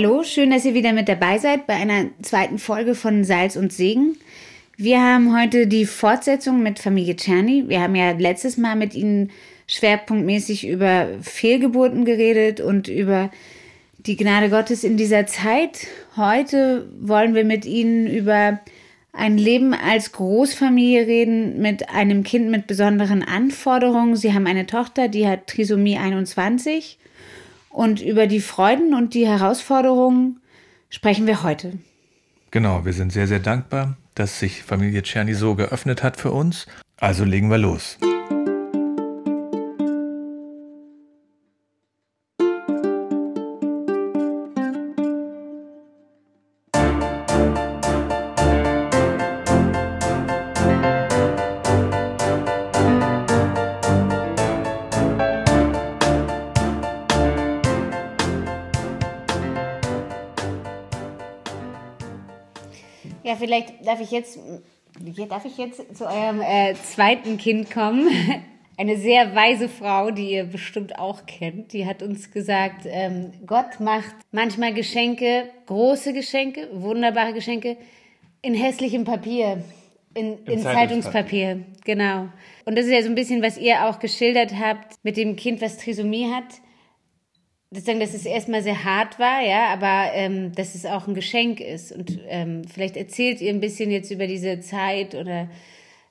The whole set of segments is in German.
Hallo, schön, dass ihr wieder mit dabei seid bei einer zweiten Folge von Salz und Segen. Wir haben heute die Fortsetzung mit Familie Czerny. Wir haben ja letztes Mal mit Ihnen schwerpunktmäßig über Fehlgeburten geredet und über die Gnade Gottes in dieser Zeit. Heute wollen wir mit Ihnen über ein Leben als Großfamilie reden mit einem Kind mit besonderen Anforderungen. Sie haben eine Tochter, die hat Trisomie 21 und über die Freuden und die Herausforderungen sprechen wir heute. Genau, wir sind sehr, sehr dankbar, dass sich Familie Czerny so geöffnet hat für uns. Also legen wir los. Darf ich jetzt, darf ich jetzt zu eurem äh, zweiten Kind kommen. Eine sehr weise Frau, die ihr bestimmt auch kennt, die hat uns gesagt, ähm, Gott macht manchmal Geschenke, große Geschenke, wunderbare Geschenke, in hässlichem Papier, in, in Zeitungspapier. Genau. Und das ist ja so ein bisschen, was ihr auch geschildert habt mit dem Kind, was Trisomie hat sozusagen, dass es erstmal sehr hart war, ja, aber ähm, dass es auch ein Geschenk ist. Und ähm, vielleicht erzählt ihr ein bisschen jetzt über diese Zeit oder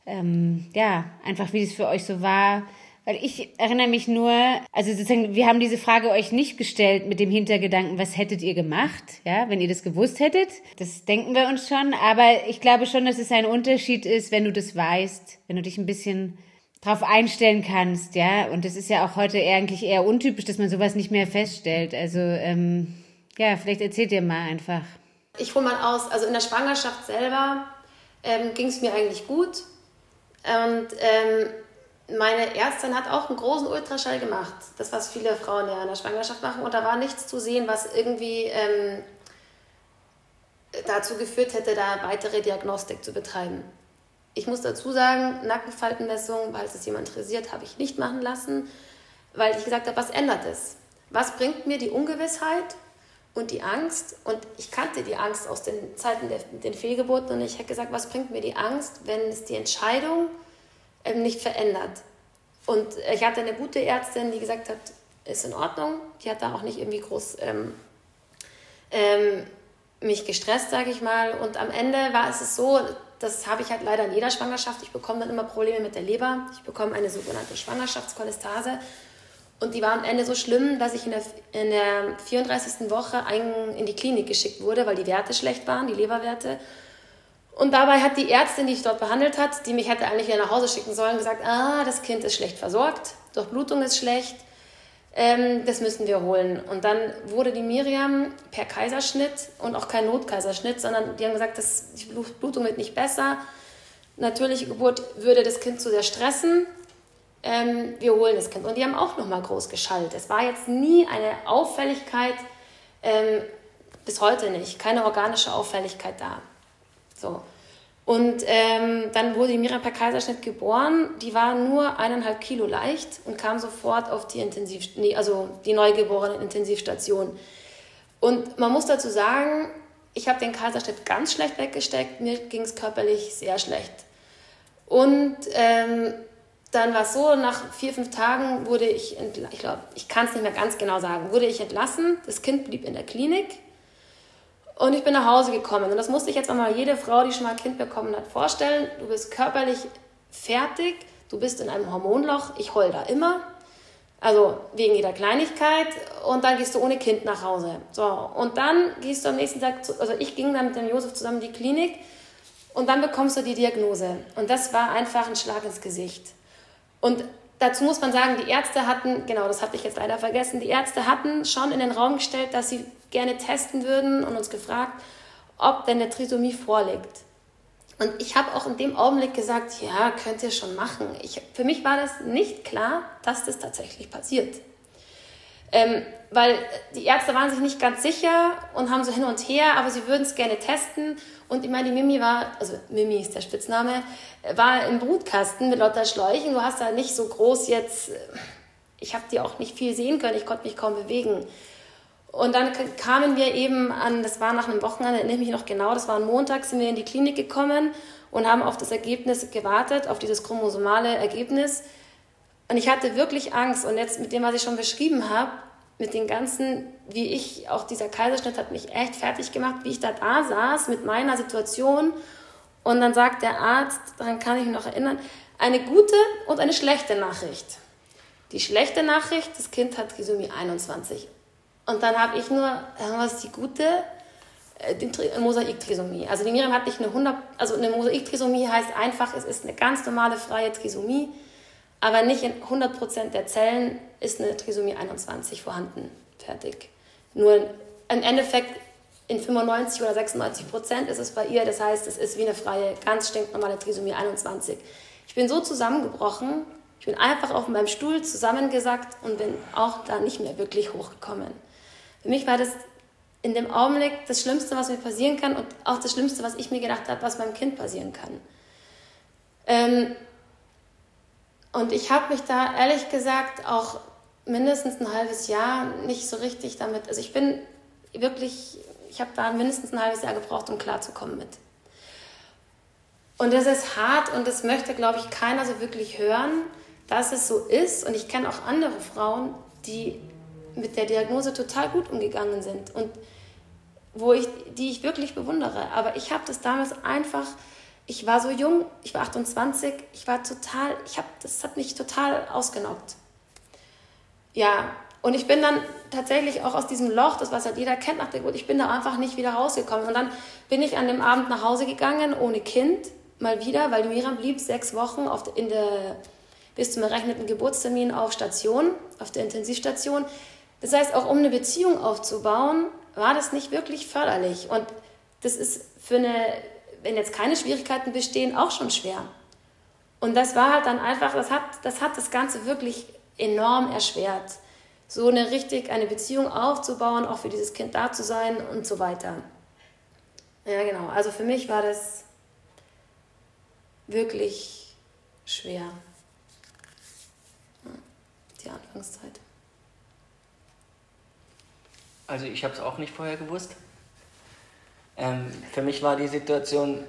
ähm, ja, einfach wie es für euch so war. Weil ich erinnere mich nur, also sozusagen, wir haben diese Frage euch nicht gestellt mit dem Hintergedanken, was hättet ihr gemacht, ja, wenn ihr das gewusst hättet. Das denken wir uns schon, aber ich glaube schon, dass es ein Unterschied ist, wenn du das weißt, wenn du dich ein bisschen drauf einstellen kannst, ja. Und das ist ja auch heute eigentlich eher untypisch, dass man sowas nicht mehr feststellt. Also ähm, ja, vielleicht erzählt ihr mal einfach. Ich hole mal aus, also in der Schwangerschaft selber ähm, ging es mir eigentlich gut. Und ähm, meine Ärztin hat auch einen großen Ultraschall gemacht. Das, was viele Frauen ja in der Schwangerschaft machen. Und da war nichts zu sehen, was irgendwie ähm, dazu geführt hätte, da weitere Diagnostik zu betreiben. Ich muss dazu sagen, Nackenfaltenmessung, weil es jemand interessiert, habe ich nicht machen lassen, weil ich gesagt habe, was ändert es? Was bringt mir die Ungewissheit und die Angst? Und ich kannte die Angst aus den Zeiten der den Fehlgeburten und ich habe gesagt, was bringt mir die Angst, wenn es die Entscheidung ähm, nicht verändert? Und ich hatte eine gute Ärztin, die gesagt hat, ist in Ordnung. Die hat da auch nicht irgendwie groß ähm, ähm, mich gestresst, sage ich mal. Und am Ende war es so, das habe ich halt leider in jeder Schwangerschaft. Ich bekomme dann immer Probleme mit der Leber. Ich bekomme eine sogenannte Schwangerschaftskolestase. Und die war am Ende so schlimm, dass ich in der, in der 34. Woche in die Klinik geschickt wurde, weil die Werte schlecht waren, die Leberwerte. Und dabei hat die Ärztin, die ich dort behandelt hat, die mich hätte eigentlich wieder nach Hause schicken sollen, gesagt, ah, das Kind ist schlecht versorgt, Durchblutung ist schlecht, ähm, das müssen wir holen. Und dann wurde die Miriam per Kaiserschnitt und auch kein Notkaiserschnitt, sondern die haben gesagt, das, die Blutung wird nicht besser. Natürliche Geburt würde das Kind zu sehr stressen. Ähm, wir holen das Kind. Und die haben auch nochmal groß geschallt. Es war jetzt nie eine Auffälligkeit, ähm, bis heute nicht, keine organische Auffälligkeit da. So. Und ähm, dann wurde die Mira per Kaiserschnitt geboren. Die war nur eineinhalb Kilo leicht und kam sofort auf die Intensiv, nee, also die neugeborene Intensivstation. Und man muss dazu sagen, ich habe den Kaiserschnitt ganz schlecht weggesteckt. Mir ging es körperlich sehr schlecht. Und ähm, dann war es so, nach vier, fünf Tagen wurde ich, ich glaube, ich kann es nicht mehr ganz genau sagen, wurde ich entlassen. Das Kind blieb in der Klinik. Und ich bin nach Hause gekommen. Und das musste ich jetzt einmal jede Frau, die schon mal ein Kind bekommen hat, vorstellen. Du bist körperlich fertig, du bist in einem Hormonloch. Ich heul da immer. Also wegen jeder Kleinigkeit. Und dann gehst du ohne Kind nach Hause. So, und dann gehst du am nächsten Tag, zu, also ich ging dann mit dem Josef zusammen in die Klinik. Und dann bekommst du die Diagnose. Und das war einfach ein Schlag ins Gesicht. Und dazu muss man sagen, die Ärzte hatten, genau, das hatte ich jetzt leider vergessen, die Ärzte hatten schon in den Raum gestellt, dass sie gerne testen würden und uns gefragt, ob denn eine Trisomie vorliegt. Und ich habe auch in dem Augenblick gesagt, ja, könnt ihr schon machen. Ich, für mich war das nicht klar, dass das tatsächlich passiert. Ähm, weil die Ärzte waren sich nicht ganz sicher und haben so hin und her, aber sie würden es gerne testen. Und ich meine, die Mimi war, also Mimi ist der Spitzname, war im Brutkasten mit lauter Schläuchen. Du hast da nicht so groß jetzt, ich habe die auch nicht viel sehen können, ich konnte mich kaum bewegen. Und dann kamen wir eben an, das war nach einem Wochenende, erinnere ich mich noch genau, das war ein Montag, sind wir in die Klinik gekommen und haben auf das Ergebnis gewartet, auf dieses chromosomale Ergebnis. Und ich hatte wirklich Angst. Und jetzt mit dem, was ich schon beschrieben habe, mit den ganzen, wie ich, auch dieser Kaiserschnitt hat mich echt fertig gemacht, wie ich da da saß mit meiner Situation. Und dann sagt der Arzt, daran kann ich mich noch erinnern, eine gute und eine schlechte Nachricht. Die schlechte Nachricht, das Kind hat Trisomie 21. Und dann habe ich nur, was ist die gute? Äh, die Mosaiktrisomie. Also die Miriam hat nicht eine 100, also eine Mosaiktrisomie heißt einfach, es ist eine ganz normale freie Trisomie, aber nicht in 100% der Zellen ist eine Trisomie 21 vorhanden. Fertig. Nur im Endeffekt in 95 oder 96 Prozent ist es bei ihr, das heißt, es ist wie eine freie, ganz stinknormale Trisomie 21. Ich bin so zusammengebrochen, ich bin einfach auf meinem Stuhl zusammengesackt und bin auch da nicht mehr wirklich hochgekommen. Für mich war das in dem Augenblick das Schlimmste, was mir passieren kann und auch das Schlimmste, was ich mir gedacht habe, was meinem Kind passieren kann. Ähm, und ich habe mich da ehrlich gesagt auch mindestens ein halbes Jahr nicht so richtig damit, also ich bin wirklich, ich habe da mindestens ein halbes Jahr gebraucht, um klarzukommen mit. Und das ist hart und das möchte, glaube ich, keiner so wirklich hören, dass es so ist. Und ich kenne auch andere Frauen, die mit der Diagnose total gut umgegangen sind und wo ich, die ich wirklich bewundere. Aber ich habe das damals einfach, ich war so jung, ich war 28, ich war total, ich habe, das hat mich total ausgenockt. Ja, und ich bin dann tatsächlich auch aus diesem Loch, das was halt jeder kennt nach der Geburt, ich bin da einfach nicht wieder rausgekommen. Und dann bin ich an dem Abend nach Hause gegangen, ohne Kind, mal wieder, weil Miriam blieb sechs Wochen auf, in der, bis zum errechneten Geburtstermin auf Station, auf der Intensivstation. Das heißt, auch um eine Beziehung aufzubauen, war das nicht wirklich förderlich. Und das ist für eine, wenn jetzt keine Schwierigkeiten bestehen, auch schon schwer. Und das war halt dann einfach, das hat das, hat das Ganze wirklich enorm erschwert. So eine richtig, eine Beziehung aufzubauen, auch für dieses Kind da zu sein und so weiter. Ja, genau. Also für mich war das wirklich schwer. Die Anfangszeit. Also ich habe es auch nicht vorher gewusst. Ähm, für mich war die Situation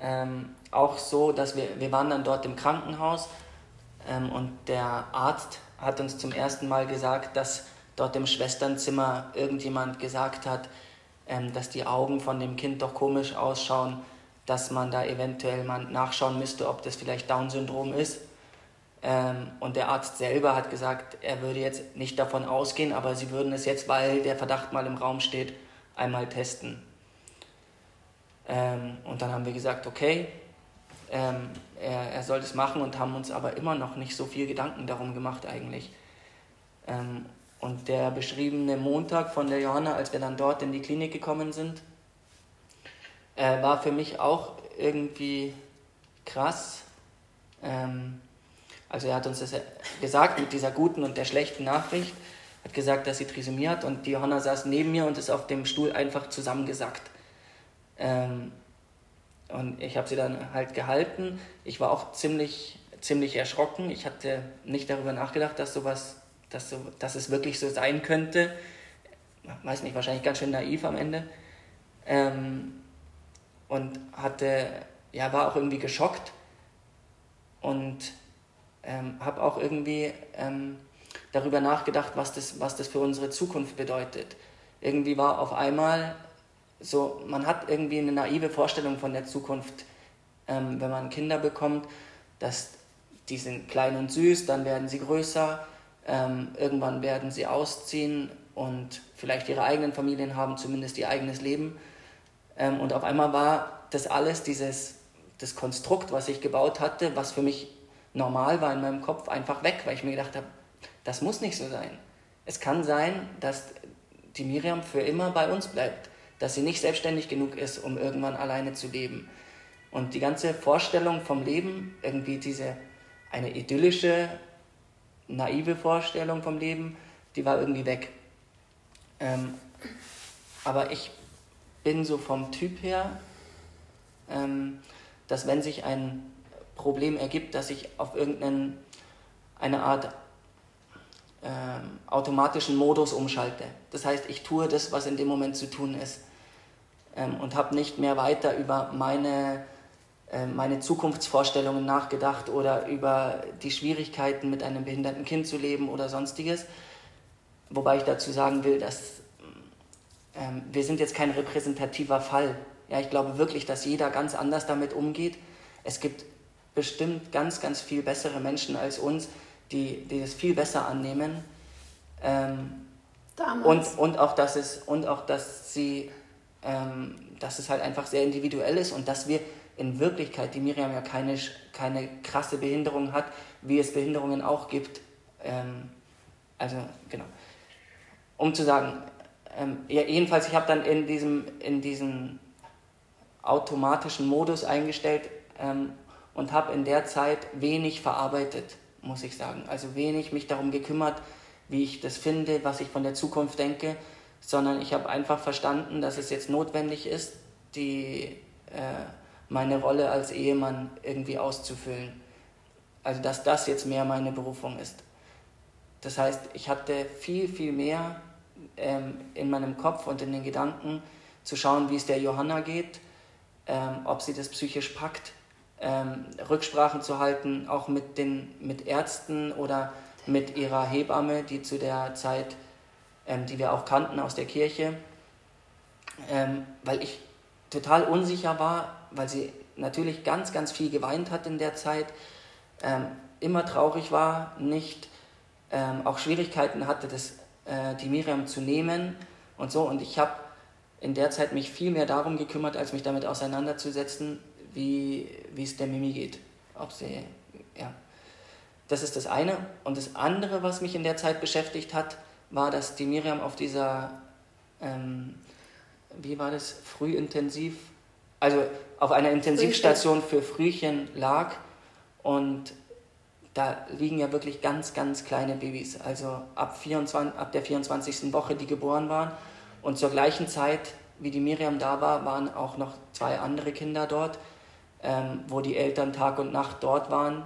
ähm, auch so, dass wir, wir waren dann dort im Krankenhaus ähm, und der Arzt hat uns zum ersten Mal gesagt, dass dort im Schwesternzimmer irgendjemand gesagt hat, ähm, dass die Augen von dem Kind doch komisch ausschauen, dass man da eventuell mal nachschauen müsste, ob das vielleicht Down-Syndrom ist. Ähm, und der Arzt selber hat gesagt, er würde jetzt nicht davon ausgehen, aber sie würden es jetzt, weil der Verdacht mal im Raum steht, einmal testen. Ähm, und dann haben wir gesagt, okay, ähm, er, er soll das machen und haben uns aber immer noch nicht so viel Gedanken darum gemacht eigentlich. Ähm, und der beschriebene Montag von der Johanna, als wir dann dort in die Klinik gekommen sind, äh, war für mich auch irgendwie krass. Ähm, also er hat uns das gesagt mit dieser guten und der schlechten Nachricht, hat gesagt, dass sie Trisomie hat und die Johanna saß neben mir und ist auf dem Stuhl einfach zusammengesackt. Ähm, und ich habe sie dann halt gehalten. Ich war auch ziemlich, ziemlich erschrocken. Ich hatte nicht darüber nachgedacht, dass sowas, dass, so, dass es wirklich so sein könnte. Weiß nicht, wahrscheinlich ganz schön naiv am Ende. Ähm, und hatte, ja, war auch irgendwie geschockt und ähm, habe auch irgendwie ähm, darüber nachgedacht, was das, was das für unsere Zukunft bedeutet. Irgendwie war auf einmal so, man hat irgendwie eine naive Vorstellung von der Zukunft, ähm, wenn man Kinder bekommt, dass die sind klein und süß, dann werden sie größer, ähm, irgendwann werden sie ausziehen und vielleicht ihre eigenen Familien haben, zumindest ihr eigenes Leben. Ähm, und auf einmal war das alles, dieses das Konstrukt, was ich gebaut hatte, was für mich normal war in meinem Kopf, einfach weg, weil ich mir gedacht habe, das muss nicht so sein. Es kann sein, dass die Miriam für immer bei uns bleibt, dass sie nicht selbstständig genug ist, um irgendwann alleine zu leben. Und die ganze Vorstellung vom Leben, irgendwie diese eine idyllische, naive Vorstellung vom Leben, die war irgendwie weg. Ähm, aber ich bin so vom Typ her, ähm, dass wenn sich ein Problem ergibt, dass ich auf irgendeine Art ähm, automatischen Modus umschalte. Das heißt, ich tue das, was in dem Moment zu tun ist ähm, und habe nicht mehr weiter über meine, äh, meine Zukunftsvorstellungen nachgedacht oder über die Schwierigkeiten mit einem behinderten Kind zu leben oder sonstiges. Wobei ich dazu sagen will, dass ähm, wir sind jetzt kein repräsentativer Fall. Ja, ich glaube wirklich, dass jeder ganz anders damit umgeht. Es gibt bestimmt ganz, ganz viel bessere Menschen als uns, die, die das viel besser annehmen. Ähm, und, und, auch, dass es, und auch, dass sie, ähm, dass es halt einfach sehr individuell ist und dass wir in Wirklichkeit, die Miriam ja keine, keine krasse Behinderung hat, wie es Behinderungen auch gibt. Ähm, also, genau. Um zu sagen, ähm, ja, jedenfalls, ich habe dann in diesem, in diesem automatischen Modus eingestellt ähm, und habe in der Zeit wenig verarbeitet, muss ich sagen. Also wenig mich darum gekümmert, wie ich das finde, was ich von der Zukunft denke, sondern ich habe einfach verstanden, dass es jetzt notwendig ist, die, äh, meine Rolle als Ehemann irgendwie auszufüllen. Also dass das jetzt mehr meine Berufung ist. Das heißt, ich hatte viel, viel mehr ähm, in meinem Kopf und in den Gedanken zu schauen, wie es der Johanna geht, ähm, ob sie das psychisch packt, ähm, Rücksprachen zu halten, auch mit den mit Ärzten oder mit ihrer Hebamme, die zu der Zeit, ähm, die wir auch kannten aus der Kirche, ähm, weil ich total unsicher war, weil sie natürlich ganz, ganz viel geweint hat in der Zeit, ähm, immer traurig war, nicht auch Schwierigkeiten hatte, das äh, die Miriam zu nehmen und so. Und ich habe in der Zeit mich viel mehr darum gekümmert, als mich damit auseinanderzusetzen, wie, wie es der Mimi geht. Ob sie, ja. Das ist das eine. Und das andere, was mich in der Zeit beschäftigt hat, war, dass die Miriam auf dieser, ähm, wie war das, frühintensiv, also auf einer Intensivstation für Frühchen lag und da liegen ja wirklich ganz, ganz kleine Babys, also ab, 24, ab der 24. Woche, die geboren waren. Und zur gleichen Zeit, wie die Miriam da war, waren auch noch zwei andere Kinder dort, ähm, wo die Eltern Tag und Nacht dort waren,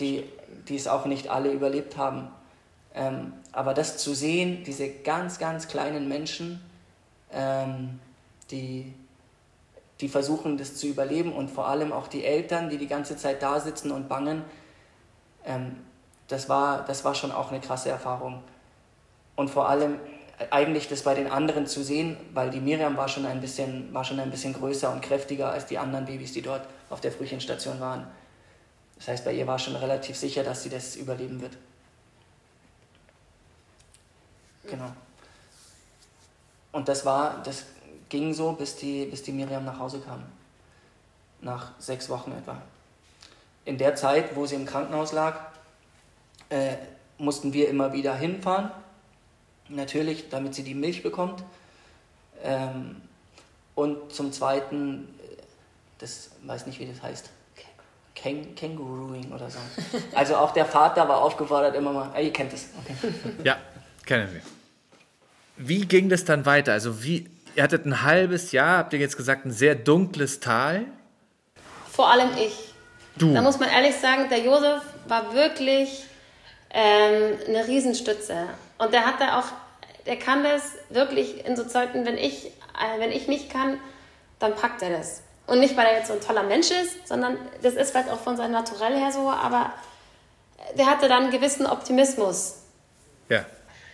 die, die es auch nicht alle überlebt haben. Ähm, aber das zu sehen, diese ganz, ganz kleinen Menschen, ähm, die, die versuchen, das zu überleben und vor allem auch die Eltern, die die ganze Zeit da sitzen und bangen, ähm, das, war, das war schon auch eine krasse Erfahrung. Und vor allem äh, eigentlich das bei den anderen zu sehen, weil die Miriam war schon ein bisschen, war schon ein bisschen größer und kräftiger als die anderen Babys, die dort auf der Frühchenstation waren. Das heißt, bei ihr war schon relativ sicher, dass sie das überleben wird. Genau. Und das war, das ging so, bis die, bis die Miriam nach Hause kam. Nach sechs Wochen etwa in der Zeit, wo sie im Krankenhaus lag, äh, mussten wir immer wieder hinfahren. Natürlich, damit sie die Milch bekommt. Ähm, und zum Zweiten, äh, das weiß nicht, wie das heißt. Käng Kängurooing oder so. Also auch der Vater war aufgefordert, immer mal, ah, ihr kennt es. Okay. Ja, kennen wir. Wie ging das dann weiter? Also wie, ihr hattet ein halbes Jahr, habt ihr jetzt gesagt, ein sehr dunkles Tal? Vor allem ich. Du. Da muss man ehrlich sagen, der Josef war wirklich ähm, eine Riesenstütze. Und der hat da auch, der kann das wirklich in so Zeiten, wenn ich, äh, wenn ich nicht kann, dann packt er das. Und nicht, weil er jetzt so ein toller Mensch ist, sondern das ist vielleicht auch von seinem Naturell her so, aber der hatte dann einen gewissen Optimismus. Ja.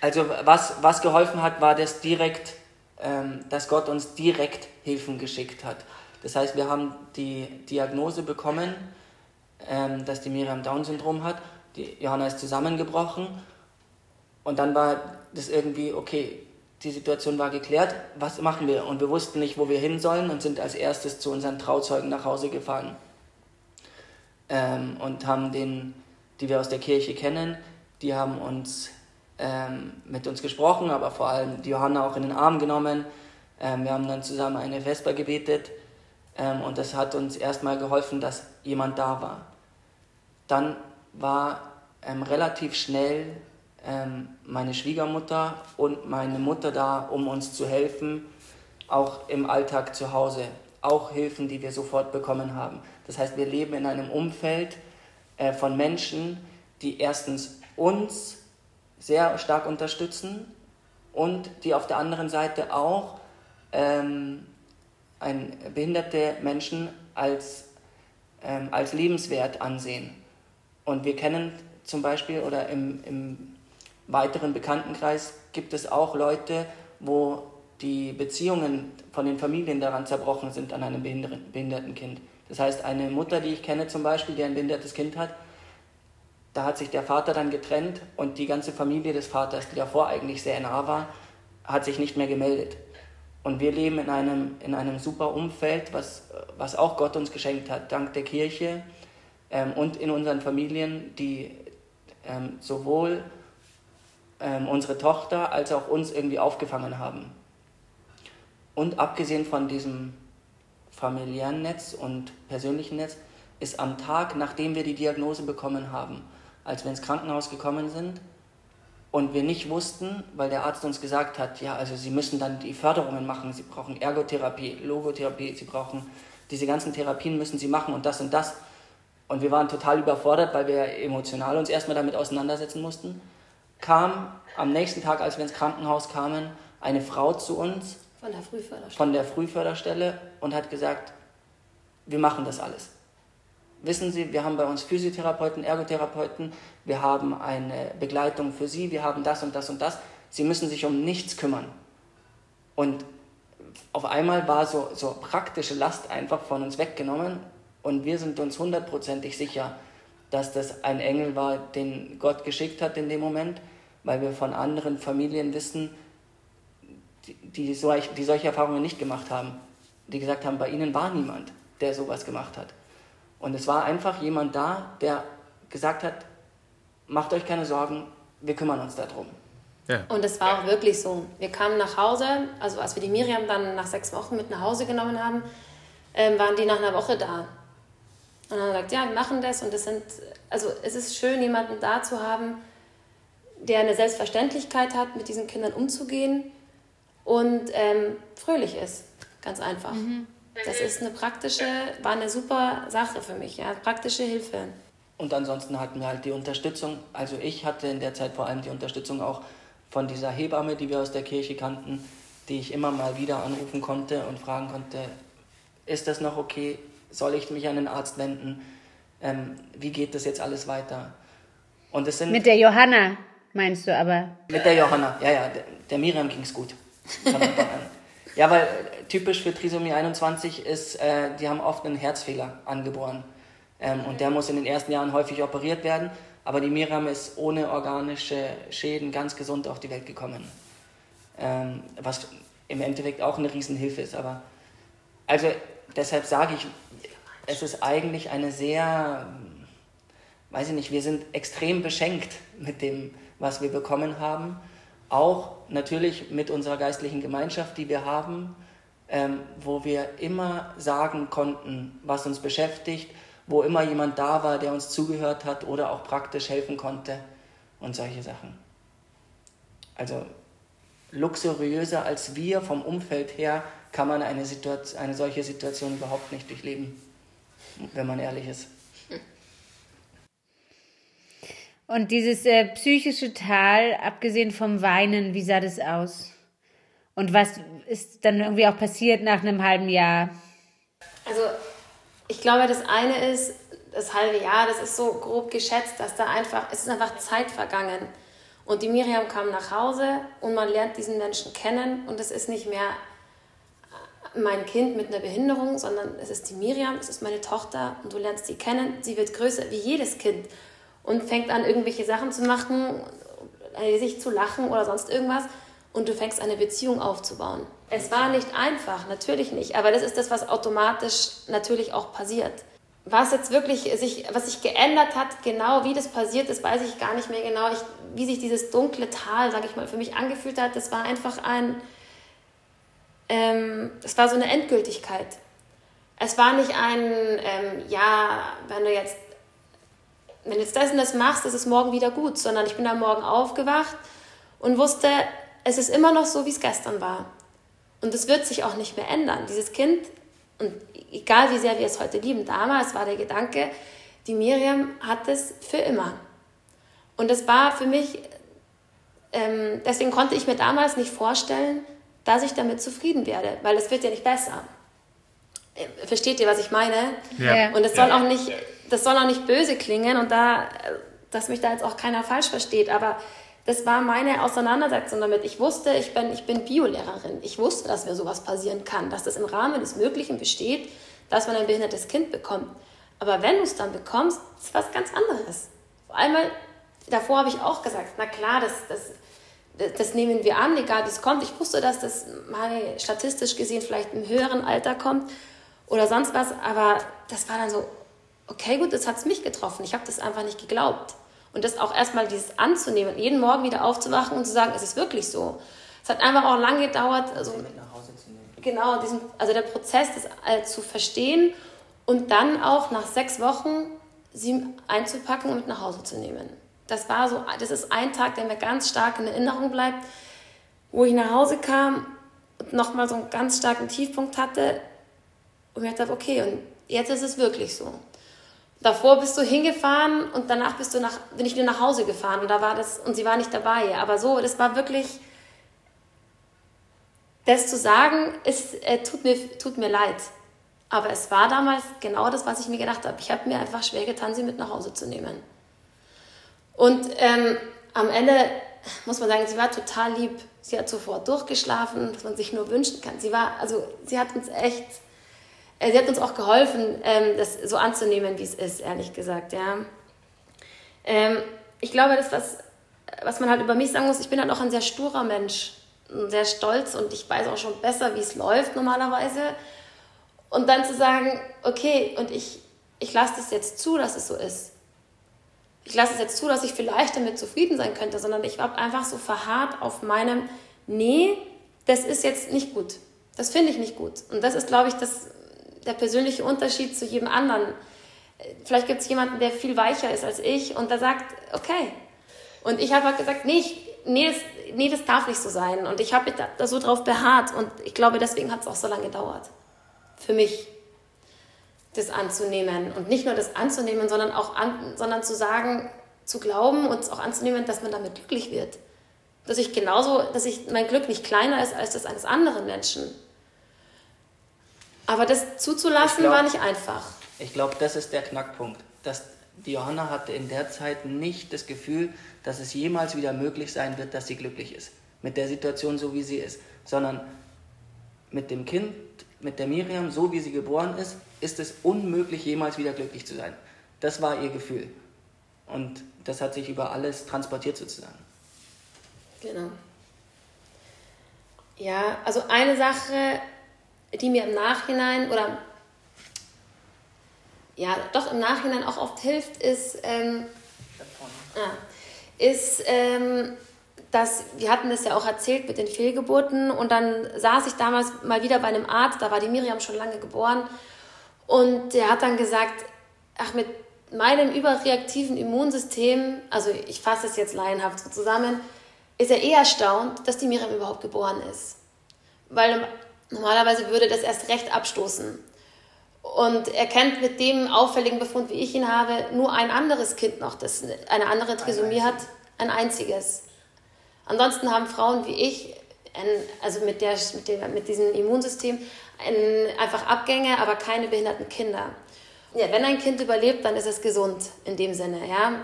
Also was, was geholfen hat, war das direkt, ähm, dass Gott uns direkt Hilfen geschickt hat. Das heißt, wir haben die Diagnose bekommen ähm, dass die Miriam Down-Syndrom hat. Die Johanna ist zusammengebrochen und dann war das irgendwie, okay, die Situation war geklärt, was machen wir? Und wir wussten nicht, wo wir hin sollen und sind als erstes zu unseren Trauzeugen nach Hause gefahren ähm, und haben den, die wir aus der Kirche kennen, die haben uns ähm, mit uns gesprochen, aber vor allem die Johanna auch in den Arm genommen. Ähm, wir haben dann zusammen eine Vesper gebetet ähm, und das hat uns erstmal geholfen, dass jemand da war dann war ähm, relativ schnell ähm, meine Schwiegermutter und meine Mutter da, um uns zu helfen, auch im Alltag zu Hause. Auch Hilfen, die wir sofort bekommen haben. Das heißt, wir leben in einem Umfeld äh, von Menschen, die erstens uns sehr stark unterstützen und die auf der anderen Seite auch ähm, ein, behinderte Menschen als, ähm, als lebenswert ansehen. Und wir kennen zum Beispiel oder im, im weiteren Bekanntenkreis gibt es auch Leute, wo die Beziehungen von den Familien daran zerbrochen sind an einem behinderten Kind. Das heißt, eine Mutter, die ich kenne zum Beispiel, die ein behindertes Kind hat, da hat sich der Vater dann getrennt und die ganze Familie des Vaters, die davor eigentlich sehr nah war, hat sich nicht mehr gemeldet. Und wir leben in einem, in einem super Umfeld, was, was auch Gott uns geschenkt hat, dank der Kirche ähm, und in unseren Familien, die ähm, sowohl ähm, unsere Tochter als auch uns irgendwie aufgefangen haben. Und abgesehen von diesem familiären Netz und persönlichen Netz, ist am Tag, nachdem wir die Diagnose bekommen haben, als wir ins Krankenhaus gekommen sind und wir nicht wussten, weil der Arzt uns gesagt hat, ja, also Sie müssen dann die Förderungen machen, Sie brauchen Ergotherapie, Logotherapie, Sie brauchen diese ganzen Therapien müssen Sie machen und das und das. Und wir waren total überfordert, weil wir emotional uns erstmal damit auseinandersetzen mussten. Kam am nächsten Tag, als wir ins Krankenhaus kamen, eine Frau zu uns von der Frühförderstelle, von der Frühförderstelle und hat gesagt, wir machen das alles wissen Sie, wir haben bei uns Physiotherapeuten, Ergotherapeuten, wir haben eine Begleitung für Sie, wir haben das und das und das. Sie müssen sich um nichts kümmern. Und auf einmal war so, so praktische Last einfach von uns weggenommen und wir sind uns hundertprozentig sicher, dass das ein Engel war, den Gott geschickt hat in dem Moment, weil wir von anderen Familien wissen, die, die, solch, die solche Erfahrungen nicht gemacht haben. Die gesagt haben, bei ihnen war niemand, der sowas gemacht hat. Und es war einfach jemand da, der gesagt hat, macht euch keine Sorgen, wir kümmern uns darum. Ja. Und es war auch wirklich so. Wir kamen nach Hause, also als wir die Miriam dann nach sechs Wochen mit nach Hause genommen haben, ähm, waren die nach einer Woche da. Und dann haben wir gesagt, ja, wir machen das. Und das sind, also es ist schön, jemanden da zu haben, der eine Selbstverständlichkeit hat, mit diesen Kindern umzugehen und ähm, fröhlich ist. Ganz einfach. Mhm. Das ist eine praktische, war eine super Sache für mich, ja, praktische Hilfe. Und ansonsten hatten wir halt die Unterstützung, also ich hatte in der Zeit vor allem die Unterstützung auch von dieser Hebamme, die wir aus der Kirche kannten, die ich immer mal wieder anrufen konnte und fragen konnte, ist das noch okay? Soll ich mich an den Arzt wenden? Ähm, wie geht das jetzt alles weiter? Und es sind mit der Johanna meinst du aber? Mit der Johanna, ja, ja. Der, der Miriam ging es gut. Ja, weil typisch für Trisomie 21 ist, äh, die haben oft einen Herzfehler angeboren. Ähm, und der muss in den ersten Jahren häufig operiert werden. Aber die Miriam ist ohne organische Schäden ganz gesund auf die Welt gekommen. Ähm, was im Endeffekt auch eine Riesenhilfe ist. Aber also deshalb sage ich, es ist eigentlich eine sehr, weiß ich nicht, wir sind extrem beschenkt mit dem, was wir bekommen haben auch natürlich mit unserer geistlichen Gemeinschaft, die wir haben, ähm, wo wir immer sagen konnten, was uns beschäftigt, wo immer jemand da war, der uns zugehört hat oder auch praktisch helfen konnte und solche Sachen. Also luxuriöser als wir vom Umfeld her kann man eine, Situation, eine solche Situation überhaupt nicht durchleben, wenn man ehrlich ist. Und dieses äh, psychische Tal, abgesehen vom Weinen, wie sah das aus? Und was ist dann irgendwie auch passiert nach einem halben Jahr? Also, ich glaube, das eine ist, das halbe Jahr, das ist so grob geschätzt, dass da einfach, es ist einfach Zeit vergangen. Und die Miriam kam nach Hause und man lernt diesen Menschen kennen und es ist nicht mehr mein Kind mit einer Behinderung, sondern es ist die Miriam, es ist meine Tochter und du lernst sie kennen. Sie wird größer wie jedes Kind und fängt an, irgendwelche Sachen zu machen, äh, sich zu lachen oder sonst irgendwas. Und du fängst eine Beziehung aufzubauen. Es war nicht einfach, natürlich nicht. Aber das ist das, was automatisch natürlich auch passiert. Was jetzt wirklich sich, was sich geändert hat, genau wie das passiert ist, weiß ich gar nicht mehr genau. Ich, wie sich dieses dunkle Tal, sage ich mal, für mich angefühlt hat, das war einfach ein, ähm, es war so eine Endgültigkeit. Es war nicht ein, ähm, ja, wenn du jetzt wenn du jetzt das und das machst, ist es morgen wieder gut, sondern ich bin am Morgen aufgewacht und wusste, es ist immer noch so, wie es gestern war. Und es wird sich auch nicht mehr ändern. Dieses Kind, und egal wie sehr wir es heute lieben, damals war der Gedanke, die Miriam hat es für immer. Und es war für mich ähm, deswegen konnte ich mir damals nicht vorstellen, dass ich damit zufrieden werde, weil es wird ja nicht besser. Äh, versteht ihr, was ich meine? Ja. Und es soll auch nicht, das soll auch nicht böse klingen und da, dass mich da jetzt auch keiner falsch versteht, aber das war meine Auseinandersetzung damit. Ich wusste, ich bin, ich bin Biolehrerin. Ich wusste, dass mir sowas passieren kann, dass das im Rahmen des Möglichen besteht, dass man ein behindertes Kind bekommt. Aber wenn du es dann bekommst, ist was ganz anderes. Vor allem, davor habe ich auch gesagt, na klar, das, das, das nehmen wir an, egal wie es kommt. Ich wusste, dass das mal statistisch gesehen vielleicht im höheren Alter kommt oder sonst was, aber das war dann so, okay, gut, das hat es mich getroffen. Ich habe das einfach nicht geglaubt. Und das auch erstmal dieses anzunehmen, jeden Morgen wieder aufzuwachen und zu sagen, es ist wirklich so. Es hat einfach auch lange gedauert, also mit nach Hause zu nehmen. genau, diesen, also der Prozess, das äh, zu verstehen und dann auch nach sechs Wochen sie einzupacken und mit nach Hause zu nehmen. Das war so, das ist ein Tag, der mir ganz stark in Erinnerung bleibt, wo ich nach Hause kam und nochmal so einen ganz starken Tiefpunkt hatte und mir dachte, okay, und jetzt ist es wirklich so. Davor bist du hingefahren und danach bist du nach, bin ich wieder nach Hause gefahren und da war das, und sie war nicht dabei. Aber so, das war wirklich, das zu sagen, ist, äh, tut, mir, tut mir leid. Aber es war damals genau das, was ich mir gedacht habe. Ich habe mir einfach schwer getan, sie mit nach Hause zu nehmen. Und ähm, am Ende muss man sagen, sie war total lieb. Sie hat sofort durchgeschlafen, was man sich nur wünschen kann. Sie war, also sie hat uns echt, sie hat uns auch geholfen, ähm, das so anzunehmen, wie es ist, ehrlich gesagt, ja. Ähm, ich glaube, das, was, was man halt über mich sagen muss, ich bin halt auch ein sehr sturer Mensch, sehr stolz und ich weiß auch schon besser, wie es läuft normalerweise. Und dann zu sagen, okay, und ich, ich lasse das jetzt zu, dass es so ist. Ich lasse es jetzt zu, dass ich vielleicht damit zufrieden sein könnte, sondern ich habe einfach so verharrt auf meinem, nee, das ist jetzt nicht gut. Das finde ich nicht gut. Und das ist, glaube ich, das, der persönliche Unterschied zu jedem anderen. Vielleicht gibt es jemanden, der viel weicher ist als ich und der sagt, okay. Und ich habe halt gesagt, nee, ich, nee, das, nee, das darf nicht so sein. Und ich habe da, da so drauf beharrt und ich glaube, deswegen hat es auch so lange gedauert. Für mich, das anzunehmen. Und nicht nur das anzunehmen, sondern auch an, sondern zu sagen, zu glauben und auch anzunehmen, dass man damit glücklich wird. Dass ich genauso, dass ich mein Glück nicht kleiner ist als das eines anderen Menschen. Aber das zuzulassen glaub, war nicht einfach. Ich glaube, das ist der Knackpunkt. Dass die Johanna hatte in der Zeit nicht das Gefühl, dass es jemals wieder möglich sein wird, dass sie glücklich ist. Mit der Situation so, wie sie ist. Sondern mit dem Kind, mit der Miriam, so wie sie geboren ist, ist es unmöglich, jemals wieder glücklich zu sein. Das war ihr Gefühl. Und das hat sich über alles transportiert sozusagen. Genau. Ja, also eine Sache, die mir im Nachhinein oder ja, doch im Nachhinein auch oft hilft, ist, ähm, ja, ist ähm, dass wir hatten das ja auch erzählt mit den Fehlgeburten und dann saß ich damals mal wieder bei einem Arzt, da war die Miriam schon lange geboren und der hat dann gesagt, ach mit meinem überreaktiven Immunsystem, also ich fasse es jetzt laienhaft so zusammen, ist er eher erstaunt, dass die Miriam überhaupt geboren ist. Weil normalerweise würde das erst recht abstoßen. Und er kennt mit dem auffälligen Befund, wie ich ihn habe, nur ein anderes Kind noch, das eine andere Trisomie hat, ein einziges. Ansonsten haben Frauen wie ich, ein, also mit, der, mit, der, mit diesem Immunsystem, ein, einfach Abgänge, aber keine behinderten Kinder. Ja, wenn ein Kind überlebt, dann ist es gesund in dem Sinne, ja,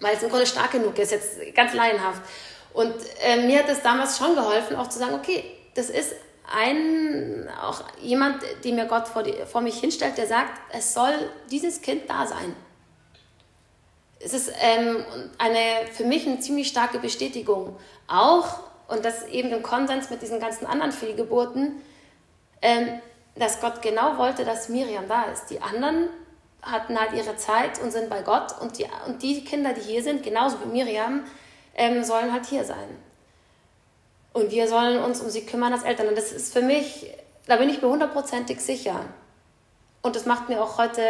weil es im Grunde stark genug ist, jetzt ganz laienhaft. Und äh, mir hat es damals schon geholfen, auch zu sagen, okay, das ist ein, auch jemand, den mir Gott vor, die, vor mich hinstellt, der sagt, es soll dieses Kind da sein. Es ist ähm, eine, für mich eine ziemlich starke Bestätigung. Auch, und das eben im Konsens mit diesen ganzen anderen Fehlgeburten, ähm, dass Gott genau wollte, dass Miriam da ist. Die anderen hatten halt ihre Zeit und sind bei Gott und die, und die Kinder, die hier sind, genauso wie Miriam, ähm, sollen halt hier sein. Und wir sollen uns um sie kümmern als Eltern. Und das ist für mich, da bin ich mir hundertprozentig sicher. Und das macht mir auch heute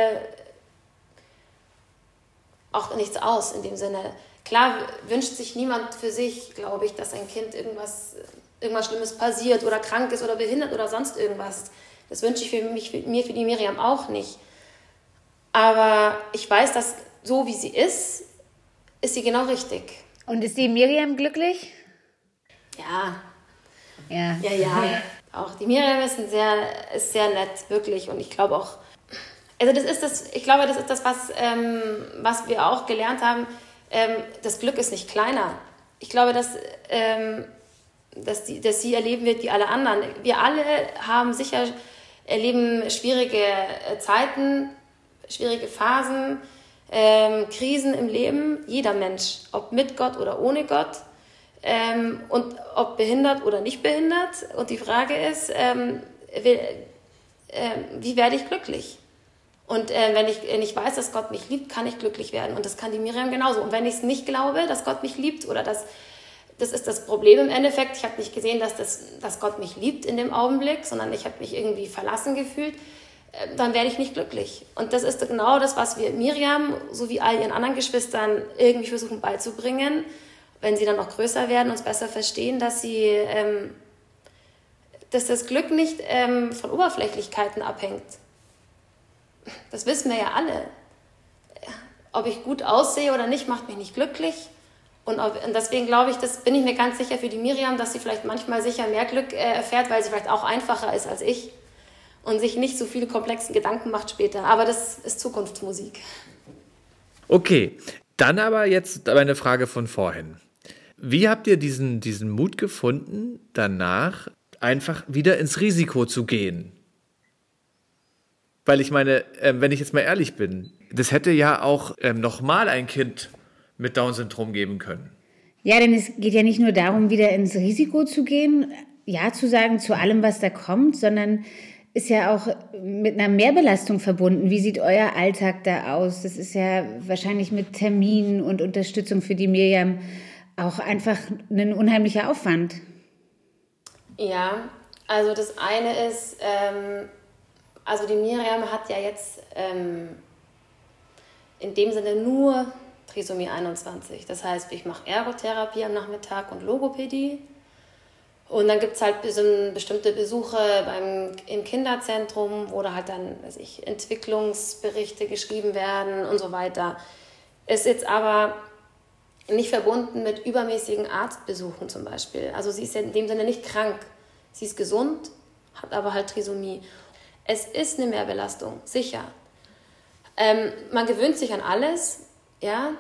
auch nichts aus in dem Sinne. Klar wünscht sich niemand für sich, glaube ich, dass ein Kind irgendwas, irgendwas Schlimmes passiert oder krank ist oder behindert oder sonst irgendwas. Das wünsche ich für mich, für mir, für die Miriam auch nicht. Aber ich weiß, dass so wie sie ist, ist sie genau richtig. Und ist die Miriam glücklich? Ja. Ja. Ja, ja. Auch die Miriam ist, ein sehr, ist sehr nett, wirklich. Und ich glaube auch, also das ist das, ich glaube, das ist das, was, ähm, was wir auch gelernt haben. Ähm, das Glück ist nicht kleiner. Ich glaube, dass, ähm, dass, die, dass sie erleben wird wie alle anderen. Wir alle haben sicher, erleben schwierige äh, Zeiten, schwierige Phasen, ähm, Krisen im Leben. Jeder Mensch, ob mit Gott oder ohne Gott. Ähm, und ob behindert oder nicht behindert. Und die Frage ist, ähm, wie, äh, wie werde ich glücklich? Und äh, wenn, ich, wenn ich weiß, dass Gott mich liebt, kann ich glücklich werden. Und das kann die Miriam genauso. Und wenn ich es nicht glaube, dass Gott mich liebt oder dass das ist das Problem im Endeffekt. Ich habe nicht gesehen, dass, das, dass Gott mich liebt in dem Augenblick, sondern ich habe mich irgendwie verlassen gefühlt. Äh, dann werde ich nicht glücklich. Und das ist genau das, was wir Miriam sowie all ihren anderen Geschwistern irgendwie versuchen beizubringen wenn sie dann noch größer werden, uns besser verstehen, dass sie, ähm, dass das Glück nicht ähm, von Oberflächlichkeiten abhängt. Das wissen wir ja alle. Ob ich gut aussehe oder nicht, macht mich nicht glücklich. Und, ob, und deswegen glaube ich, das bin ich mir ganz sicher für die Miriam, dass sie vielleicht manchmal sicher mehr Glück äh, erfährt, weil sie vielleicht auch einfacher ist als ich und sich nicht so viele komplexen Gedanken macht später. Aber das ist Zukunftsmusik. Okay, dann aber jetzt eine Frage von vorhin. Wie habt ihr diesen, diesen Mut gefunden, danach einfach wieder ins Risiko zu gehen? Weil ich meine, äh, wenn ich jetzt mal ehrlich bin, das hätte ja auch ähm, nochmal ein Kind mit Down-Syndrom geben können. Ja, denn es geht ja nicht nur darum, wieder ins Risiko zu gehen, Ja zu sagen zu allem, was da kommt, sondern ist ja auch mit einer Mehrbelastung verbunden. Wie sieht euer Alltag da aus? Das ist ja wahrscheinlich mit Terminen und Unterstützung für die Miriam auch einfach ein unheimlicher Aufwand. Ja, also das eine ist, ähm, also die Miriam hat ja jetzt ähm, in dem Sinne nur Trisomie 21. Das heißt, ich mache Ergotherapie am Nachmittag und Logopädie. Und dann gibt es halt bestimmte Besuche beim, im Kinderzentrum, wo da halt dann weiß ich, Entwicklungsberichte geschrieben werden und so weiter. Ist jetzt aber nicht verbunden mit übermäßigen Arztbesuchen zum Beispiel. Also sie ist ja in dem Sinne nicht krank. Sie ist gesund, hat aber halt Trisomie. Es ist eine Mehrbelastung, sicher. Ähm, man gewöhnt sich an alles, ja.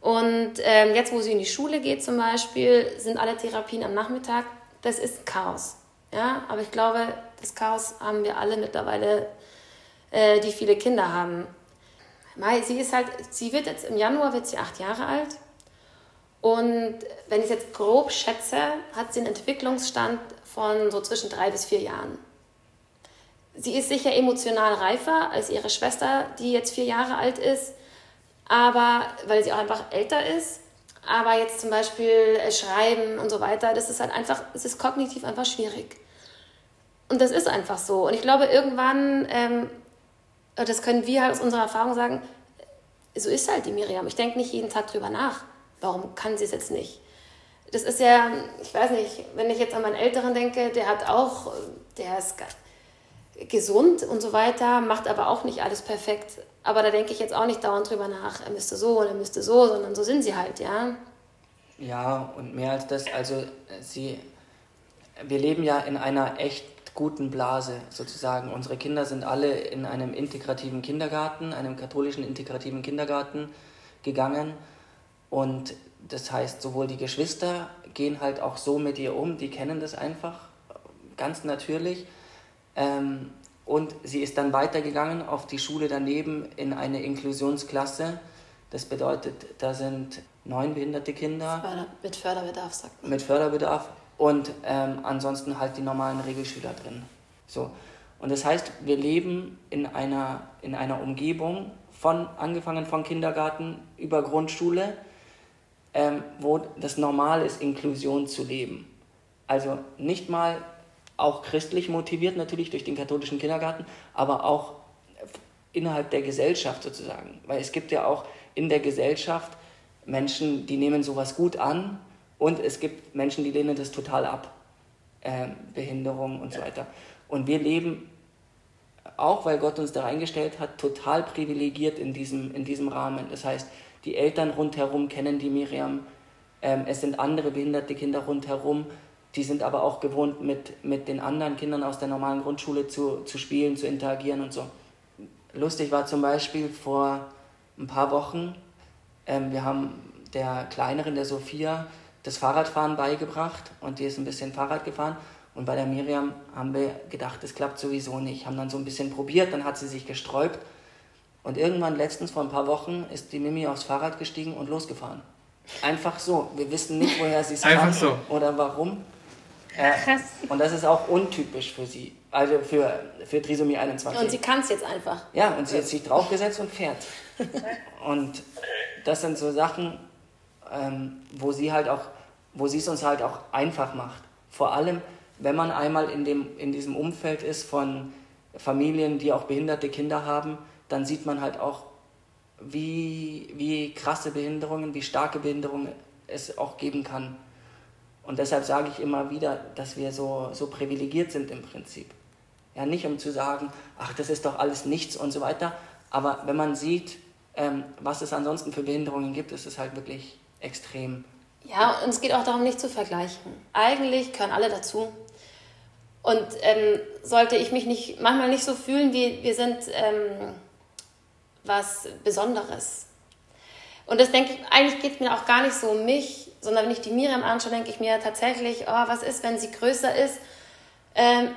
Und ähm, jetzt, wo sie in die Schule geht zum Beispiel, sind alle Therapien am Nachmittag. Das ist Chaos, ja. Aber ich glaube, das Chaos haben wir alle mittlerweile, äh, die viele Kinder haben. Sie ist halt, sie wird jetzt im Januar wird sie acht Jahre alt und wenn ich es jetzt grob schätze, hat sie einen Entwicklungsstand von so zwischen drei bis vier Jahren. Sie ist sicher emotional reifer als ihre Schwester, die jetzt vier Jahre alt ist, aber weil sie auch einfach älter ist. Aber jetzt zum Beispiel äh, Schreiben und so weiter, das ist halt einfach, es ist kognitiv einfach schwierig. Und das ist einfach so. Und ich glaube, irgendwann, ähm, das können wir halt aus unserer Erfahrung sagen, so ist halt die Miriam. Ich denke nicht jeden Tag drüber nach warum kann sie es jetzt nicht? Das ist ja, ich weiß nicht, wenn ich jetzt an meinen Älteren denke, der hat auch, der ist gesund und so weiter, macht aber auch nicht alles perfekt. Aber da denke ich jetzt auch nicht dauernd drüber nach, er müsste so oder er müsste so, sondern so sind sie halt, ja. Ja, und mehr als das, also sie, wir leben ja in einer echt guten Blase sozusagen. Unsere Kinder sind alle in einem integrativen Kindergarten, einem katholischen integrativen Kindergarten gegangen und das heißt, sowohl die Geschwister gehen halt auch so mit ihr um, die kennen das einfach ganz natürlich. Ähm, und sie ist dann weitergegangen auf die Schule daneben in eine Inklusionsklasse. Das bedeutet, da sind neun behinderte Kinder. Mit Förderbedarf, sagt man. Mit Förderbedarf. Und ähm, ansonsten halt die normalen Regelschüler drin. So. Und das heißt, wir leben in einer, in einer Umgebung, von, angefangen von Kindergarten über Grundschule, ähm, wo das normal ist, Inklusion zu leben. Also nicht mal auch christlich motiviert, natürlich durch den katholischen Kindergarten, aber auch innerhalb der Gesellschaft sozusagen. Weil es gibt ja auch in der Gesellschaft Menschen, die nehmen sowas gut an und es gibt Menschen, die lehnen das total ab. Ähm, Behinderung und so weiter. Und wir leben, auch weil Gott uns da reingestellt hat, total privilegiert in diesem, in diesem Rahmen. Das heißt, die Eltern rundherum kennen die Miriam, Ähm, es sind andere behinderte Kinder rundherum, die sind aber auch gewohnt, mit, mit den anderen Kindern aus der normalen Grundschule zu, zu spielen, zu interagieren und so. Lustig war zum Beispiel vor ein paar Wochen, ähm, wir haben der Kleineren, der Sophia, das Fahrradfahren beigebracht und die ist ein bisschen Fahrrad gefahren. Und bei der Miriam haben wir gedacht, das klappt sowieso nicht. Haben dann so ein bisschen probiert, dann hat sie sich gesträubt. Und irgendwann, letztens vor ein paar Wochen, ist die Mimi aufs Fahrrad gestiegen und losgefahren. Einfach so. Wir wissen nicht, woher sie es Einfach so. oder warum. Äh, Krass. Und das ist auch untypisch für sie, also für, für Trisomie 21. Und sie kann es jetzt einfach. Ja, und sie hat sich draufgesetzt und fährt. Und das sind so Sachen, ähm, wo sie halt auch, wo sie es uns halt auch einfach macht. Vor allem, wenn man einmal in, dem, in diesem Umfeld ist von Familien, die auch behinderte Kinder haben, dann sieht man halt auch, wie, wie krasse Behinderungen, wie starke Behinderungen es auch geben kann. Und deshalb sage ich immer wieder, dass wir so, so privilegiert sind im Prinzip. Ja, nicht um zu sagen, ach, das ist doch alles nichts und so weiter. Aber wenn man sieht, ähm, was es ansonsten für Behinderungen gibt, ist es halt wirklich extrem. Ja, und es geht auch darum, nicht zu vergleichen. Eigentlich gehören alle dazu. Und ähm, sollte ich mich nicht, manchmal nicht so fühlen, wie wir sind ähm, was Besonderes. Und das denke ich, eigentlich geht es mir auch gar nicht so um mich, sondern wenn ich die Miriam anschaue, denke ich mir tatsächlich, oh, was ist, wenn sie größer ist? Ähm,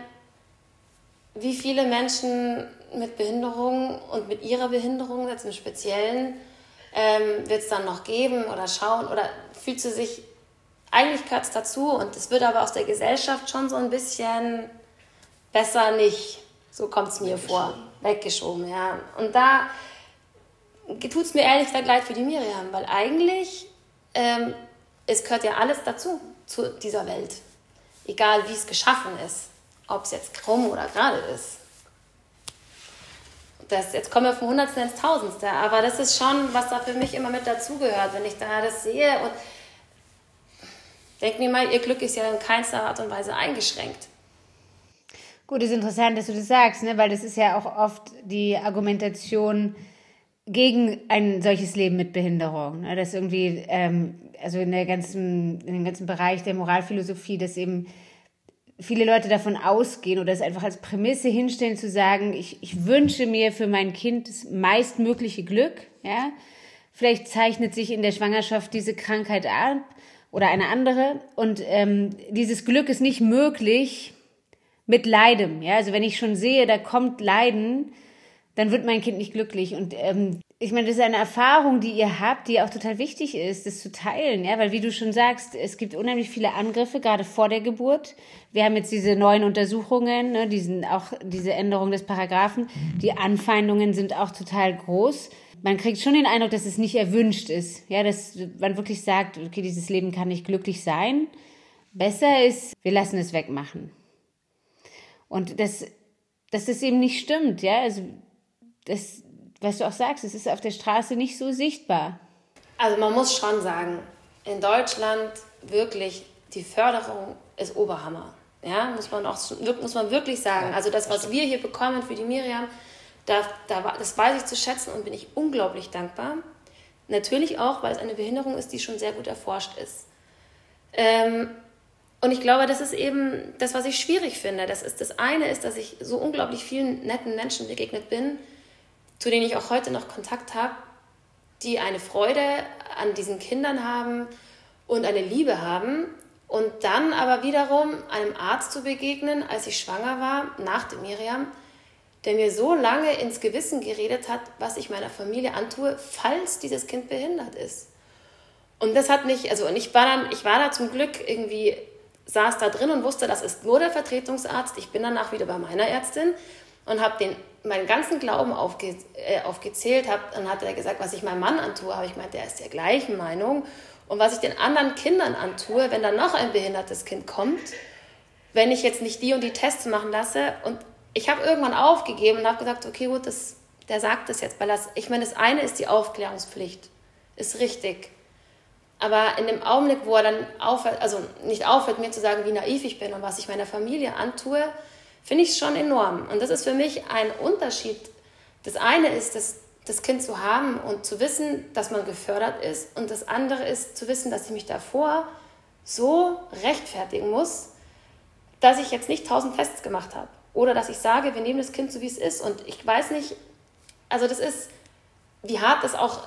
wie viele Menschen mit Behinderung und mit ihrer Behinderung jetzt im Speziellen ähm, wird es dann noch geben oder schauen oder fühlt sie sich, eigentlich gehört es dazu und es wird aber aus der Gesellschaft schon so ein bisschen besser nicht, so kommt es mir vor, weggeschoben, ja. Und da tut es mir ehrlich gesagt leid für die Miriam, weil eigentlich, ähm, es gehört ja alles dazu, zu dieser Welt. Egal wie es geschaffen ist, ob es jetzt krumm oder gerade ist. Das, jetzt kommen wir vom Hundertsten ins Tausendste, aber das ist schon, was da für mich immer mit dazugehört, wenn ich da das sehe und denke mir mal, ihr Glück ist ja in keinster Art und Weise eingeschränkt. Gut, ist interessant, dass du das sagst, ne? weil das ist ja auch oft die Argumentation gegen ein solches Leben mit Behinderung. Ne? Das irgendwie, ähm, also in, der ganzen, in dem ganzen Bereich der Moralphilosophie, dass eben viele Leute davon ausgehen oder es einfach als Prämisse hinstellen zu sagen, ich, ich wünsche mir für mein Kind das meistmögliche Glück, ja. Vielleicht zeichnet sich in der Schwangerschaft diese Krankheit ab oder eine andere und ähm, dieses Glück ist nicht möglich mit Leidem, ja. Also wenn ich schon sehe, da kommt Leiden, dann wird mein Kind nicht glücklich und ähm, ich meine, das ist eine Erfahrung, die ihr habt, die auch total wichtig ist, das zu teilen, ja, weil wie du schon sagst, es gibt unheimlich viele Angriffe, gerade vor der Geburt. Wir haben jetzt diese neuen Untersuchungen, ne, diesen, auch diese Änderung des Paragraphen. Die Anfeindungen sind auch total groß. Man kriegt schon den Eindruck, dass es nicht erwünscht ist, ja, dass man wirklich sagt, okay, dieses Leben kann nicht glücklich sein. Besser ist, wir lassen es wegmachen. Und das, dass das eben nicht stimmt, ja, also das, was du auch sagst, es ist auf der Straße nicht so sichtbar. Also man muss schon sagen, in Deutschland wirklich die Förderung ist Oberhammer. Ja, muss man auch muss man wirklich sagen. Also das, was wir hier bekommen für die Miriam, da, da, das weiß ich zu schätzen und bin ich unglaublich dankbar. Natürlich auch, weil es eine Behinderung ist, die schon sehr gut erforscht ist. Ähm, und ich glaube, das ist eben das, was ich schwierig finde. Das, ist, das eine ist, dass ich so unglaublich vielen netten Menschen begegnet bin, zu denen ich auch heute noch Kontakt habe, die eine Freude an diesen Kindern haben und eine Liebe haben. Und dann aber wiederum einem Arzt zu begegnen, als ich schwanger war, nach dem Miriam, der mir so lange ins Gewissen geredet hat, was ich meiner Familie antue, falls dieses Kind behindert ist. Und das hat mich, also und ich war dann, ich war da zum Glück irgendwie, saß da drin und wusste, das ist nur der Vertretungsarzt. Ich bin danach wieder bei meiner Ärztin und habe den meinen ganzen Glauben aufge, äh, aufgezählt habe, dann hat er gesagt, was ich meinem Mann antue, habe ich meint, der ist der gleichen Meinung. Und was ich den anderen Kindern antue, wenn dann noch ein behindertes Kind kommt, wenn ich jetzt nicht die und die Tests machen lasse. Und ich habe irgendwann aufgegeben und habe gesagt, okay, gut, das, der sagt das jetzt, weil das, ich meine, das eine ist die Aufklärungspflicht, ist richtig. Aber in dem Augenblick, wo er dann aufhört, also nicht aufhört, mir zu sagen, wie naiv ich bin und was ich meiner Familie antue, finde ich schon enorm. Und das ist für mich ein Unterschied. Das eine ist das das Kind zu haben und zu wissen, dass man gefördert ist. Und das andere ist zu wissen, dass ich mich davor so rechtfertigen muss, dass ich jetzt nicht tausend Tests gemacht habe. Oder dass ich sage, wir nehmen das Kind so, wie es ist. Und ich weiß nicht, also das ist, wie hart das auch,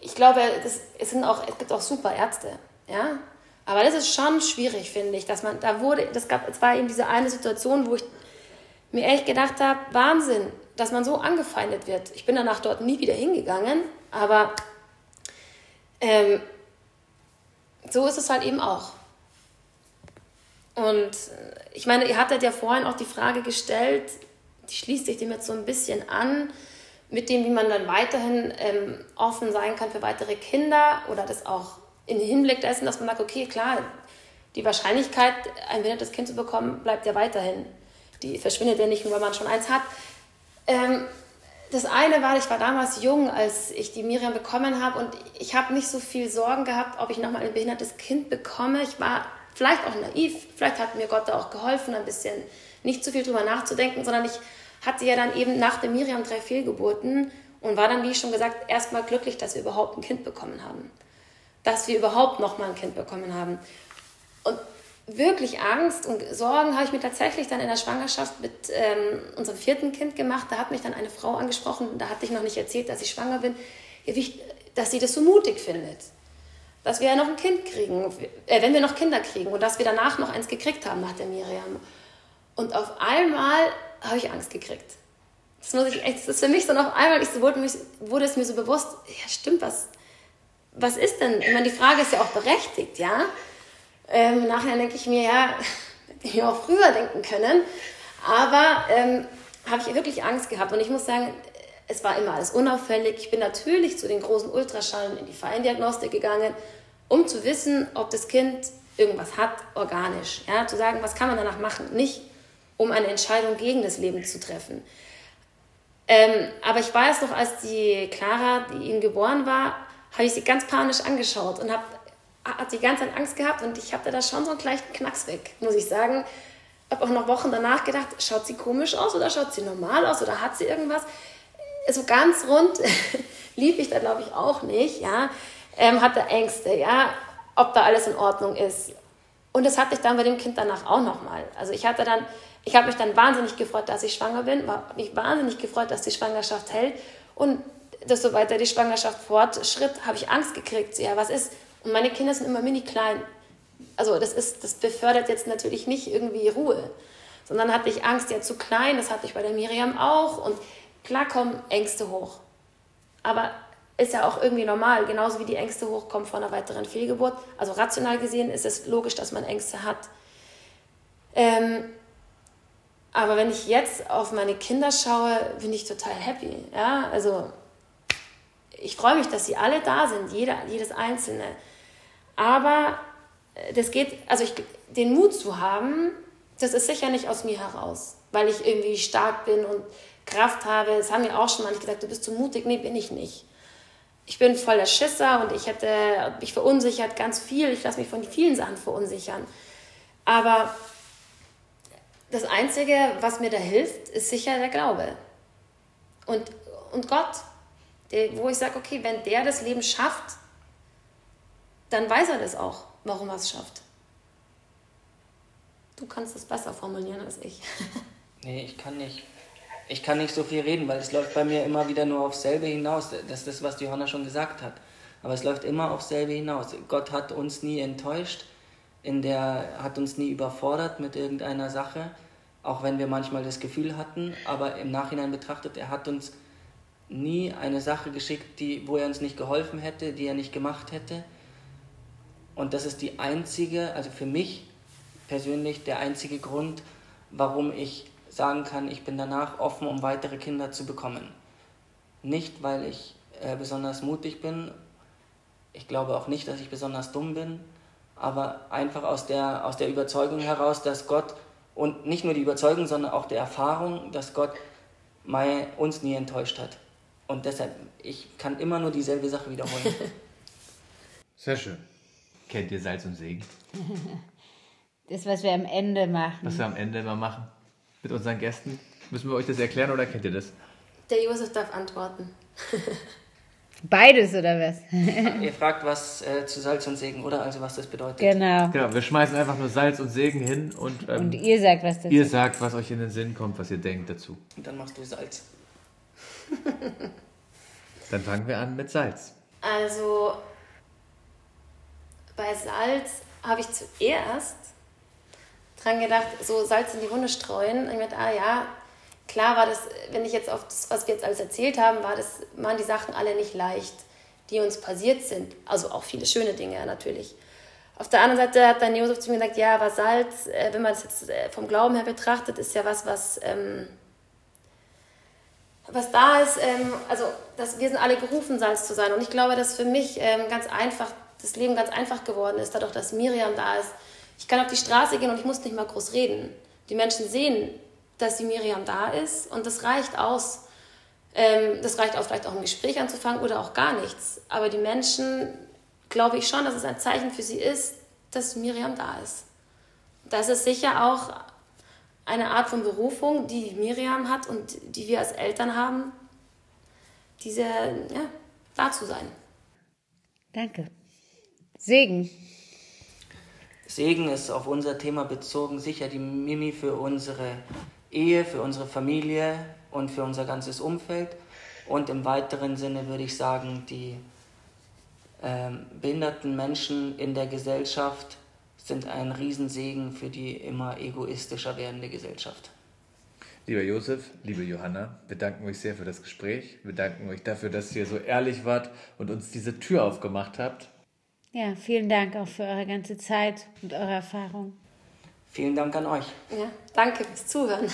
ich glaube, das, es, sind auch, es gibt auch super Ärzte, ja. Aber das ist schon schwierig, finde ich, dass man, da wurde, das gab, es war eben diese eine Situation, wo ich mir echt gedacht habe, Wahnsinn, dass man so angefeindet wird. Ich bin danach dort nie wieder hingegangen, aber ähm, so ist es halt eben auch. Und ich meine, ihr hattet ja vorhin auch die Frage gestellt, die schließt sich dem jetzt so ein bisschen an, mit dem, wie man dann weiterhin ähm, offen sein kann für weitere Kinder oder das auch in Hinblick dessen, dass man sagt, okay, klar, die Wahrscheinlichkeit, ein behindertes Kind zu bekommen, bleibt ja weiterhin. Die verschwindet ja nicht nur, weil man schon eins hat. Ähm, das eine war, ich war damals jung, als ich die Miriam bekommen habe und ich habe nicht so viel Sorgen gehabt, ob ich nochmal ein behindertes Kind bekomme. Ich war vielleicht auch naiv, vielleicht hat mir Gott da auch geholfen, ein bisschen nicht zu viel drüber nachzudenken, sondern ich hatte ja dann eben nach der Miriam drei Fehlgeburten und war dann, wie schon gesagt, erstmal glücklich, dass wir überhaupt ein Kind bekommen haben. Dass wir überhaupt nochmal ein Kind bekommen haben. Und wirklich Angst und Sorgen habe ich mir tatsächlich dann in der Schwangerschaft mit ähm, unserem vierten Kind gemacht. Da hat mich dann eine Frau angesprochen, da hatte ich noch nicht erzählt, dass ich schwanger bin, dass sie das so mutig findet. Dass wir ja noch ein Kind kriegen, äh, wenn wir noch Kinder kriegen und dass wir danach noch eins gekriegt haben nach der Miriam. Und auf einmal habe ich Angst gekriegt. Das, muss ich, das ist für mich so noch einmal, ich, wurde, mich, wurde es mir so bewusst, ja stimmt, was, was ist denn? Ich meine, die Frage ist ja auch berechtigt, ja. Ähm, nachher denke ich mir, ja, hätte ich auch früher denken können. Aber ähm, habe ich wirklich Angst gehabt. Und ich muss sagen, es war immer alles unauffällig. Ich bin natürlich zu den großen Ultraschallen in die Feindiagnostik gegangen, um zu wissen, ob das Kind irgendwas hat, organisch. Ja, zu sagen, was kann man danach machen? Nicht, um eine Entscheidung gegen das Leben zu treffen. Ähm, aber ich weiß noch, als die Clara, die ihn geboren war, habe ich sie ganz panisch angeschaut und habe hat die ganze Zeit Angst gehabt und ich hatte da schon so einen leichten Knacks weg, muss ich sagen. Habe auch noch Wochen danach gedacht, schaut sie komisch aus oder schaut sie normal aus oder hat sie irgendwas? So ganz rund lieb ich da, glaube ich, auch nicht, ja. Ähm, hatte Ängste, ja, ob da alles in Ordnung ist. Und das hatte ich dann bei dem Kind danach auch nochmal. Also ich hatte dann, ich habe mich dann wahnsinnig gefreut, dass ich schwanger bin, war mich wahnsinnig gefreut, dass die Schwangerschaft hält. Und desto weiter die Schwangerschaft fortschritt, habe ich Angst gekriegt. Ja, was ist, und meine Kinder sind immer mini klein. Also das, ist, das befördert jetzt natürlich nicht irgendwie Ruhe, sondern hatte ich Angst, ja zu klein, das hatte ich bei der Miriam auch. Und klar kommen Ängste hoch. Aber ist ja auch irgendwie normal, genauso wie die Ängste hochkommen vor einer weiteren Fehlgeburt. Also rational gesehen ist es logisch, dass man Ängste hat. Ähm, aber wenn ich jetzt auf meine Kinder schaue, bin ich total happy. Ja, also ich freue mich, dass sie alle da sind, jeder, jedes Einzelne. Aber äh, das geht, also ich, den Mut zu haben, das ist sicher nicht aus mir heraus, weil ich irgendwie stark bin und Kraft habe. Es haben mir auch schon manche gesagt, du bist zu mutig. Nee, bin ich nicht. Ich bin voller Schisser und ich hätte mich verunsichert ganz viel. Ich lasse mich von vielen Sachen verunsichern. Aber das Einzige, was mir da hilft, ist sicher der Glaube. Und, und Gott, der, wo ich sage, okay, wenn der das Leben schafft, dann weiß er das auch, warum er es schafft. Du kannst es besser formulieren als ich. nee, ich kann nicht. Ich kann nicht so viel reden, weil es läuft bei mir immer wieder nur aufs selbe hinaus. Das ist das, was Johanna schon gesagt hat. Aber es läuft immer aufs selbe hinaus. Gott hat uns nie enttäuscht, in der hat uns nie überfordert mit irgendeiner Sache, auch wenn wir manchmal das Gefühl hatten, aber im Nachhinein betrachtet, er hat uns nie eine Sache geschickt, die, wo er uns nicht geholfen hätte, die er nicht gemacht hätte. Und das ist die einzige, also für mich persönlich der einzige Grund, warum ich sagen kann, ich bin danach offen, um weitere Kinder zu bekommen. Nicht, weil ich äh, besonders mutig bin, ich glaube auch nicht, dass ich besonders dumm bin, aber einfach aus der, aus der Überzeugung heraus, dass Gott, und nicht nur die Überzeugung, sondern auch der Erfahrung, dass Gott mein, uns nie enttäuscht hat. Und deshalb, ich kann immer nur dieselbe Sache wiederholen. Sehr schön. Kennt ihr Salz und Segen? Das, was wir am Ende machen. Was wir am Ende immer machen mit unseren Gästen. Müssen wir euch das erklären oder kennt ihr das? Der Josef darf antworten. Beides oder was? Ihr fragt was äh, zu Salz und Segen, oder? Also was das bedeutet. genau. Genau, wir schmeißen einfach nur Salz und Segen hin und, ähm, Und ihr sagt was dazu. ihr sagt, was euch in den Sinn kommt, was ihr denkt dazu. Und dann machst du Salz. Dann fangen wir an mit Salz. Also bei Salz habe ich zuerst dran gedacht, so Salz in die Wunde streuen. Und ich dachte, ah ja, klar war das, wenn ich jetzt auf das, was wir jetzt alles erzählt haben, war das, waren die Sachen alle nicht leicht, die uns passiert sind. Also auch viele schöne Dinge natürlich. Auf der anderen Seite hat dann Josef zu mir gesagt, ja, aber Salz, äh, wenn man das jetzt äh, vom Glauben her betrachtet, ist ja was, was, ähm, was da ist, ähm, also dass wir sind alle gerufen, Salz zu sein. Und ich glaube, dass für mich ähm, ganz einfach, das Leben ganz einfach geworden ist, dadurch, dass Miriam da ist. Ich kann auf die Straße gehen und ich muss nicht mal groß reden. Die Menschen sehen, dass die Miriam da ist und das reicht aus. Ähm, das reicht aus, vielleicht auch ein Gespräch anzufangen oder auch gar nichts. Aber die Menschen, glaube ich schon, dass es ein Zeichen für sie ist, dass Miriam da ist. Das ist sicher auch eine Art von Berufung, die Miriam hat und die wir als Eltern haben, diese, ja, da zu sein. Danke. Segen. Segen ist auf unser Thema bezogen sicher die Mimi für unsere Ehe, für unsere Familie und für unser ganzes Umfeld. Und im weiteren Sinne würde ich sagen, die ähm, behinderten Menschen in der Gesellschaft sind ein Riesensegen für die immer egoistischer werdende Gesellschaft. Lieber Josef, liebe Johanna, wir danken euch sehr für das Gespräch. Wir danken euch dafür, dass ihr so ehrlich wart und uns diese Tür aufgemacht habt. Ja, vielen Dank auch für eure ganze Zeit und eure Erfahrung. Vielen Dank an euch. Ja, danke fürs Zuhören.